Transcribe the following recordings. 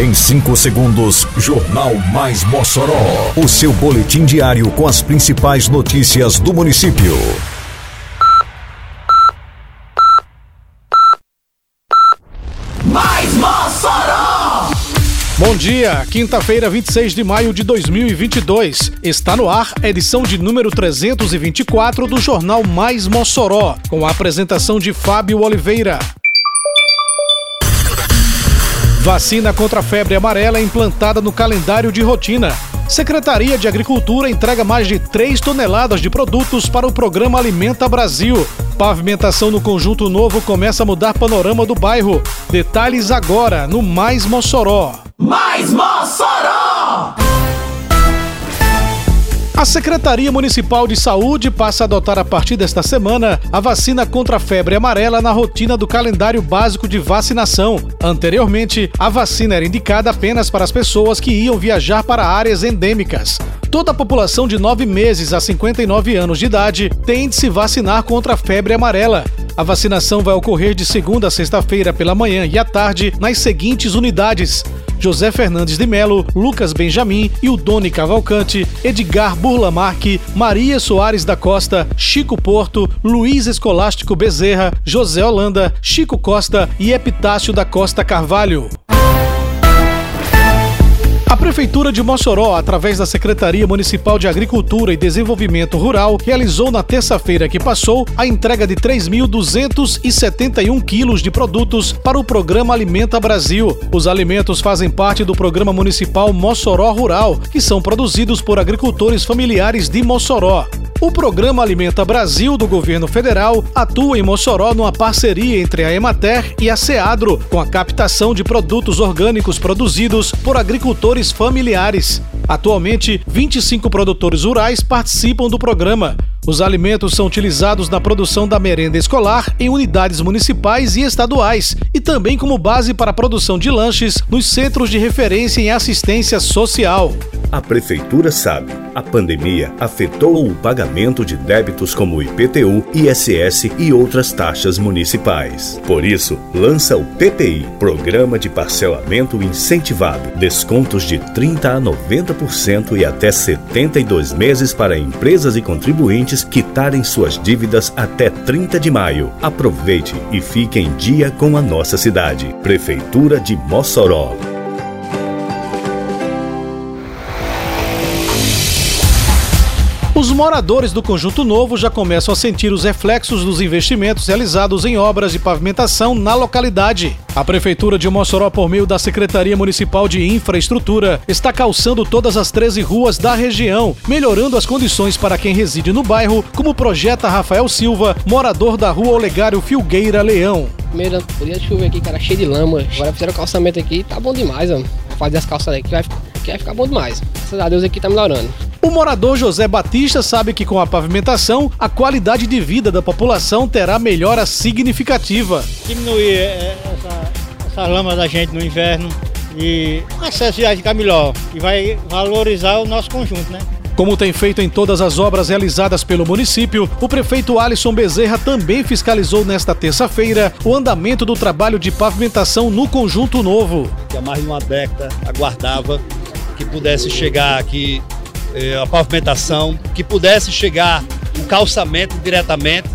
Em 5 segundos, Jornal Mais Mossoró. O seu boletim diário com as principais notícias do município. Mais Mossoró! Bom dia, quinta-feira, 26 de maio de 2022. Está no ar a edição de número 324 do Jornal Mais Mossoró, com a apresentação de Fábio Oliveira. Vacina contra a febre amarela é implantada no calendário de rotina. Secretaria de Agricultura entrega mais de 3 toneladas de produtos para o programa Alimenta Brasil. Pavimentação no Conjunto Novo começa a mudar panorama do bairro. Detalhes agora no Mais Mossoró. Mais Mossoró! A Secretaria Municipal de Saúde passa a adotar a partir desta semana a vacina contra a febre amarela na rotina do calendário básico de vacinação. Anteriormente, a vacina era indicada apenas para as pessoas que iam viajar para áreas endêmicas. Toda a população de 9 meses a 59 anos de idade tem de se vacinar contra a febre amarela. A vacinação vai ocorrer de segunda a sexta-feira pela manhã e à tarde nas seguintes unidades: José Fernandes de Melo, Lucas Benjamin, Ildone Cavalcante, Edgar Burlamarque, Maria Soares da Costa, Chico Porto, Luiz Escolástico Bezerra, José Holanda, Chico Costa e Epitácio da Costa Carvalho. A Prefeitura de Mossoró, através da Secretaria Municipal de Agricultura e Desenvolvimento Rural, realizou na terça-feira que passou a entrega de 3.271 quilos de produtos para o programa Alimenta Brasil. Os alimentos fazem parte do programa municipal Mossoró Rural, que são produzidos por agricultores familiares de Mossoró. O programa Alimenta Brasil do governo federal atua em Mossoró numa parceria entre a Emater e a Seadro, com a captação de produtos orgânicos produzidos por agricultores familiares. Atualmente, 25 produtores rurais participam do programa. Os alimentos são utilizados na produção da merenda escolar em unidades municipais e estaduais e também como base para a produção de lanches nos centros de referência em assistência social. A Prefeitura sabe, a pandemia afetou o pagamento de débitos como IPTU, ISS e outras taxas municipais. Por isso, lança o PPI, Programa de Parcelamento Incentivado. Descontos de 30% a 90% e até 72 meses para empresas e contribuintes quitarem suas dívidas até 30 de maio. Aproveite e fique em dia com a nossa cidade. Prefeitura de Mossoró. Moradores do Conjunto Novo já começam a sentir os reflexos dos investimentos realizados em obras de pavimentação na localidade. A Prefeitura de Mossoró, por meio da Secretaria Municipal de Infraestrutura, está calçando todas as 13 ruas da região, melhorando as condições para quem reside no bairro, como projeta Rafael Silva, morador da rua Olegário Filgueira Leão. Primeiro, podia chover aqui, cara, cheio de lama. Agora fizeram o calçamento aqui, tá bom demais, ó. Fazer as calças aqui vai, vai ficar bom demais. Graças a Deus aqui tá melhorando. O morador José Batista sabe que com a pavimentação, a qualidade de vida da população terá melhora significativa. Diminuir é, essa, essa lama da gente no inverno e o acesso vai ficar melhor e vai valorizar o nosso conjunto, né? Como tem feito em todas as obras realizadas pelo município, o prefeito Alisson Bezerra também fiscalizou nesta terça-feira o andamento do trabalho de pavimentação no Conjunto Novo. Há mais de uma década aguardava que pudesse chegar aqui a pavimentação, que pudesse chegar o calçamento diretamente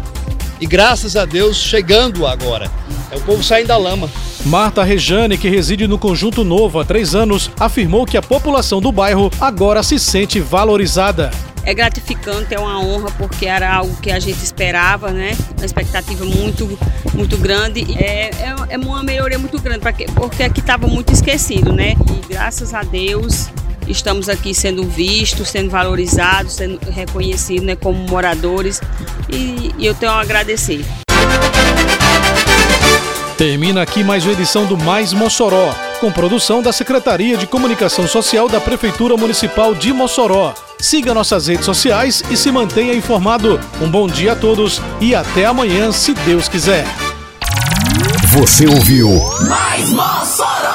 e graças a Deus chegando agora. É o povo saindo da lama. Marta Rejane, que reside no Conjunto Novo há três anos, afirmou que a população do bairro agora se sente valorizada. É gratificante, é uma honra, porque era algo que a gente esperava, né? Uma expectativa muito, muito grande. É, é, é uma melhoria muito grande, porque aqui estava muito esquecido, né? E graças a Deus estamos aqui sendo vistos, sendo valorizados, sendo reconhecidos né, como moradores e, e eu tenho a agradecer. Termina aqui mais uma edição do Mais Mossoró, com produção da Secretaria de Comunicação Social da Prefeitura Municipal de Mossoró. Siga nossas redes sociais e se mantenha informado. Um bom dia a todos e até amanhã, se Deus quiser. Você ouviu Mais Mossoró!